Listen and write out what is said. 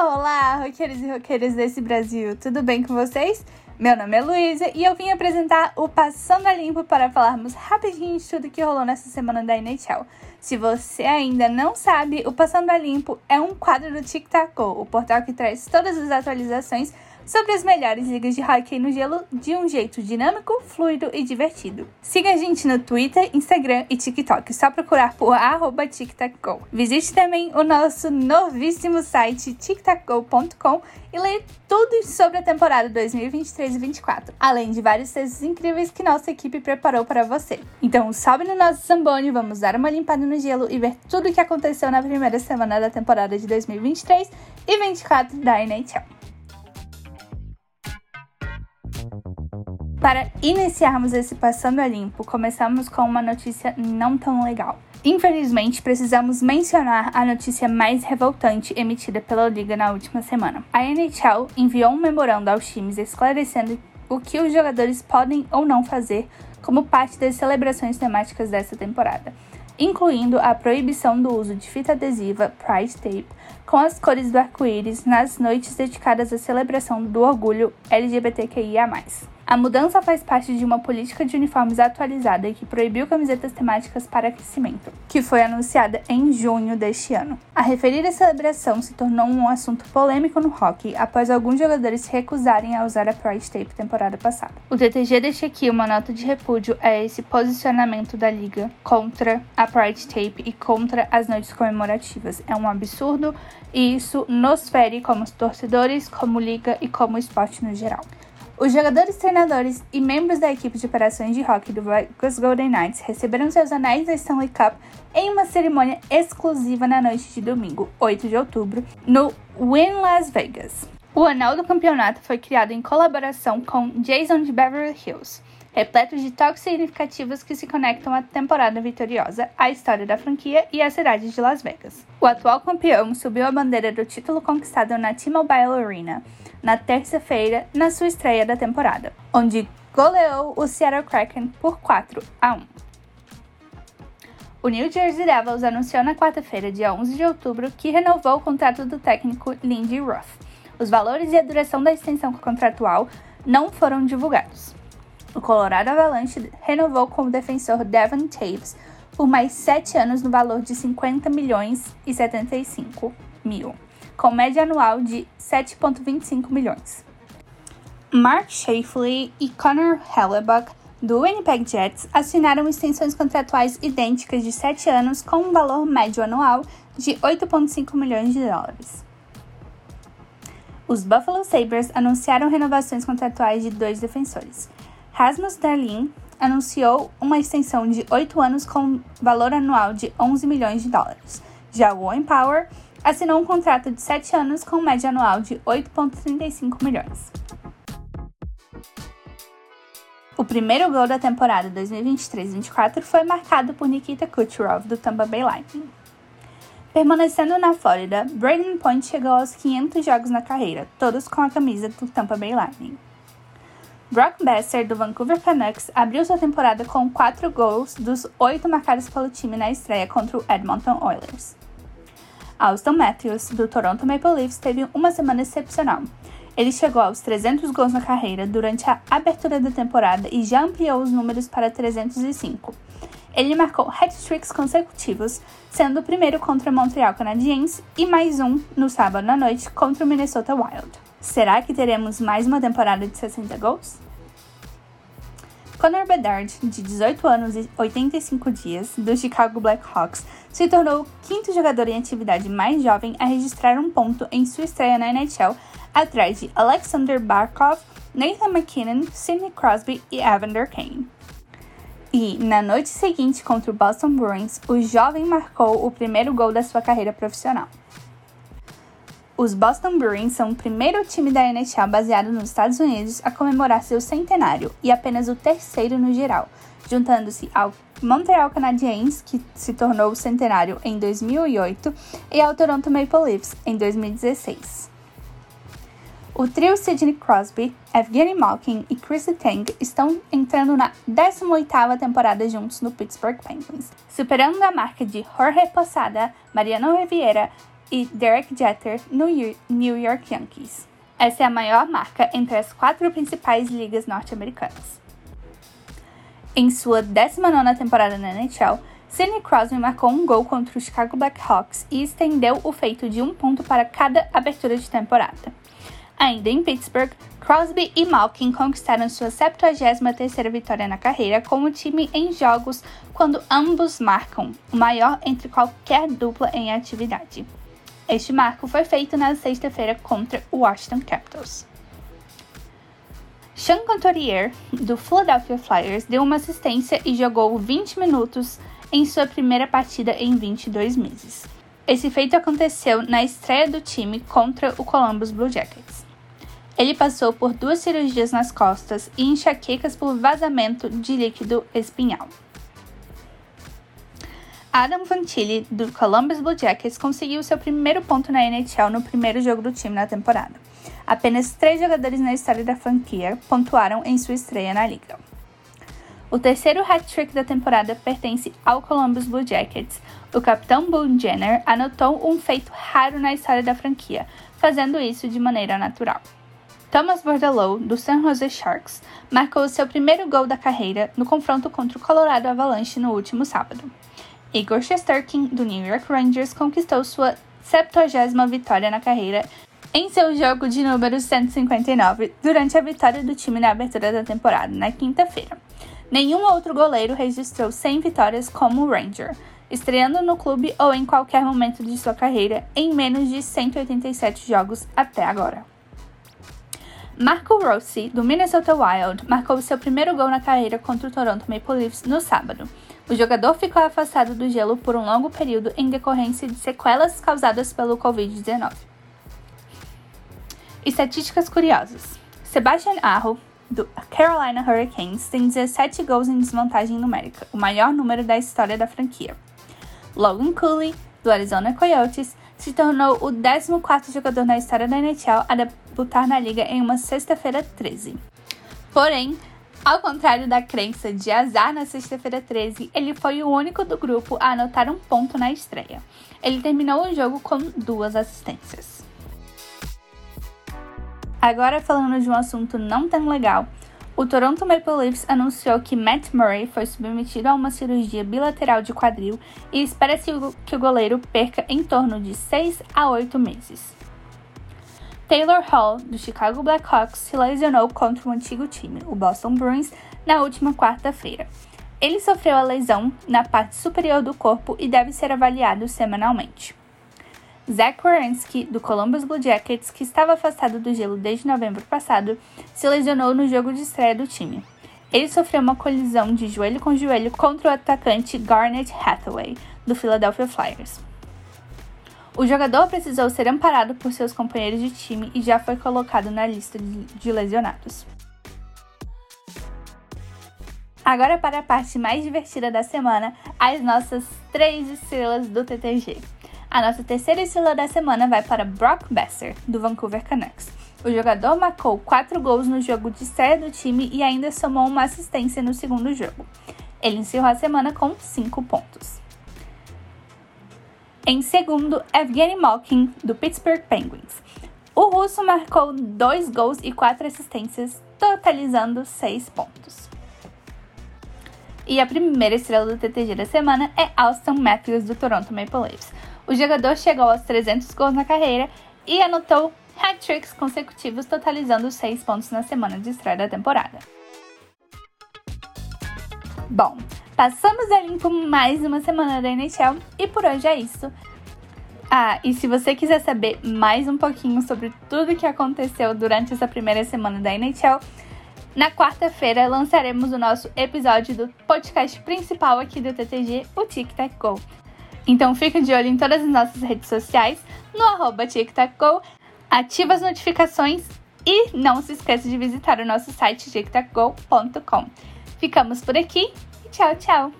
Olá, roqueiros e roqueiras desse Brasil, tudo bem com vocês? Meu nome é Luísa e eu vim apresentar o Passando a Limpo para falarmos rapidinho de tudo que rolou nessa semana da NHL. Se você ainda não sabe, o Passando a Limpo é um quadro do Tic Tac o portal que traz todas as atualizações sobre as melhores ligas de hockey no gelo de um jeito dinâmico, fluido e divertido. Siga a gente no Twitter, Instagram e TikTok, só procurar por TicTacGo. Visite também o nosso novíssimo site tictacgo.com e leia tudo sobre a temporada 2023 e 2024, além de vários textos incríveis que nossa equipe preparou para você. Então sobe no nosso Zamboni, vamos dar uma limpada no gelo e ver tudo o que aconteceu na primeira semana da temporada de 2023 e 2024 da NHL. Para iniciarmos esse Passando a Limpo, começamos com uma notícia não tão legal. Infelizmente, precisamos mencionar a notícia mais revoltante emitida pela Liga na última semana. A NHL enviou um memorando aos times esclarecendo o que os jogadores podem ou não fazer como parte das celebrações temáticas dessa temporada, incluindo a proibição do uso de fita adesiva Pride Tape com as cores do arco-íris nas noites dedicadas à celebração do orgulho LGBTQIA. A mudança faz parte de uma política de uniformes atualizada que proibiu camisetas temáticas para aquecimento, que foi anunciada em junho deste ano. A referida celebração se tornou um assunto polêmico no hockey após alguns jogadores se recusarem a usar a Pride Tape temporada passada. O TTG deixa aqui uma nota de repúdio a esse posicionamento da liga contra a Pride Tape e contra as noites comemorativas. É um absurdo e isso nos fere como torcedores, como liga e como esporte no geral. Os jogadores, treinadores e membros da equipe de operações de hockey do Vegas Golden Knights receberam seus anéis da Stanley Cup em uma cerimônia exclusiva na noite de domingo, 8 de outubro, no Wynn Las Vegas. O anel do campeonato foi criado em colaboração com Jason de Beverly Hills, repleto de toques significativos que se conectam à temporada vitoriosa, à história da franquia e à cidade de Las Vegas. O atual campeão subiu a bandeira do título conquistado na T-Mobile Arena na terça-feira, na sua estreia da temporada, onde goleou o Seattle Kraken por 4 a 1. O New Jersey Devils anunciou na quarta-feira, dia 11 de outubro, que renovou o contrato do técnico Lindy Ruff. Os valores e a duração da extensão contratual não foram divulgados. O Colorado Avalanche renovou com o defensor Devon Taves por mais sete anos no valor de 50 milhões e 75 mil com média anual de 7,25 milhões. Mark Shafley e Connor Hellebuck, do Winnipeg Jets, assinaram extensões contratuais idênticas de 7 anos com um valor médio anual de 8,5 milhões de dólares. Os Buffalo Sabres anunciaram renovações contratuais de dois defensores. Rasmus Dahlin anunciou uma extensão de 8 anos com valor anual de 11 milhões de dólares. Já o Owen Power assinou um contrato de 7 anos com média anual de 8,35 milhões. O primeiro gol da temporada 2023-24 foi marcado por Nikita Kucherov, do Tampa Bay Lightning. Permanecendo na Flórida, Braden Point chegou aos 500 jogos na carreira, todos com a camisa do Tampa Bay Lightning. Brock Besser, do Vancouver Canucks, abriu sua temporada com 4 gols dos 8 marcados pelo time na estreia contra o Edmonton Oilers. Austin Matthews, do Toronto Maple Leafs, teve uma semana excepcional. Ele chegou aos 300 gols na carreira durante a abertura da temporada e já ampliou os números para 305. Ele marcou hat-tricks consecutivos, sendo o primeiro contra Montreal Canadiens e mais um no sábado à noite contra o Minnesota Wild. Será que teremos mais uma temporada de 60 gols? Connor Bedard, de 18 anos e 85 dias, do Chicago Blackhawks, se tornou o quinto jogador em atividade mais jovem a registrar um ponto em sua estreia na NHL, atrás de Alexander Barkov, Nathan McKinnon, Sidney Crosby e Evander Kane. E, na noite seguinte contra o Boston Bruins, o jovem marcou o primeiro gol da sua carreira profissional. Os Boston Bruins são o primeiro time da NHL baseado nos Estados Unidos a comemorar seu centenário e apenas o terceiro no geral, juntando-se ao Montreal Canadiens, que se tornou centenário em 2008, e ao Toronto Maple Leafs em 2016. O trio Sidney Crosby, Evgeny Malkin e Chris Tang estão entrando na 18ª temporada juntos no Pittsburgh Penguins, superando a marca de Jorge Posada, Mariano Riviera, e Derek Jeter no New York Yankees. Essa é a maior marca entre as quatro principais ligas norte-americanas. Em sua 19ª temporada na NHL, Sidney Crosby marcou um gol contra o Chicago Blackhawks e estendeu o feito de um ponto para cada abertura de temporada. Ainda em Pittsburgh, Crosby e Malkin conquistaram sua 73ª vitória na carreira com o time em jogos quando ambos marcam, o maior entre qualquer dupla em atividade. Este marco foi feito na sexta-feira contra o Washington Capitals. Sean Couturier, do Philadelphia Flyers, deu uma assistência e jogou 20 minutos em sua primeira partida em 22 meses. Esse feito aconteceu na estreia do time contra o Columbus Blue Jackets. Ele passou por duas cirurgias nas costas e enxaquecas por vazamento de líquido espinhal. Adam Fantilli, do Columbus Blue Jackets, conseguiu seu primeiro ponto na NHL no primeiro jogo do time na temporada. Apenas três jogadores na história da franquia pontuaram em sua estreia na liga. O terceiro hat-trick da temporada pertence ao Columbus Blue Jackets. O capitão Boone Jenner anotou um feito raro na história da franquia, fazendo isso de maneira natural. Thomas Bordelot, do San Jose Sharks, marcou seu primeiro gol da carreira no confronto contra o Colorado Avalanche no último sábado. Igor Shesterkin, do New York Rangers, conquistou sua 70 vitória na carreira em seu jogo de número 159 durante a vitória do time na abertura da temporada, na quinta-feira. Nenhum outro goleiro registrou 100 vitórias como o Ranger, estreando no clube ou em qualquer momento de sua carreira em menos de 187 jogos até agora. Marco Rossi, do Minnesota Wild, marcou seu primeiro gol na carreira contra o Toronto Maple Leafs no sábado. O jogador ficou afastado do gelo por um longo período em decorrência de sequelas causadas pelo Covid-19. Estatísticas curiosas: Sebastian Aho, do Carolina Hurricanes, tem 17 gols em desvantagem numérica, o maior número da história da franquia. Logan Cooley, do Arizona Coyotes, se tornou o 14º jogador na história da NHL a debutar na liga em uma sexta-feira 13. Porém, ao contrário da crença de azar na sexta-feira 13, ele foi o único do grupo a anotar um ponto na estreia. Ele terminou o jogo com duas assistências. Agora falando de um assunto não tão legal, o Toronto Maple Leafs anunciou que Matt Murray foi submetido a uma cirurgia bilateral de quadril e espera-se que o goleiro perca em torno de 6 a 8 meses. Taylor Hall, do Chicago Blackhawks, se lesionou contra o antigo time, o Boston Bruins, na última quarta-feira. Ele sofreu a lesão na parte superior do corpo e deve ser avaliado semanalmente. Zach Werenski, do Columbus Blue Jackets, que estava afastado do gelo desde novembro passado, se lesionou no jogo de estreia do time. Ele sofreu uma colisão de joelho com joelho contra o atacante Garnet Hathaway, do Philadelphia Flyers. O jogador precisou ser amparado por seus companheiros de time e já foi colocado na lista de lesionados. Agora para a parte mais divertida da semana, as nossas três estrelas do TTG. A nossa terceira estrela da semana vai para Brock Besser, do Vancouver Canucks. O jogador marcou 4 gols no jogo de estreia do time e ainda somou uma assistência no segundo jogo. Ele encerrou a semana com 5 pontos. Em segundo, Evgeny Malkin, do Pittsburgh Penguins. O russo marcou dois gols e quatro assistências, totalizando seis pontos. E a primeira estrela do TTG da semana é Austin Matthews, do Toronto Maple Leafs. O jogador chegou aos 300 gols na carreira e anotou hat-tricks consecutivos, totalizando seis pontos na semana de estreia da temporada. Bom, Passamos a limpo mais uma semana da NHL e por hoje é isso. Ah, e se você quiser saber mais um pouquinho sobre tudo que aconteceu durante essa primeira semana da NHL, na quarta-feira lançaremos o nosso episódio do podcast principal aqui do TTG, o Tic Tac Go. Então fica de olho em todas as nossas redes sociais, no arroba Tic Tac Go, ativa as notificações e não se esqueça de visitar o nosso site tictacgo.com. Ficamos por aqui Tchau, tchau!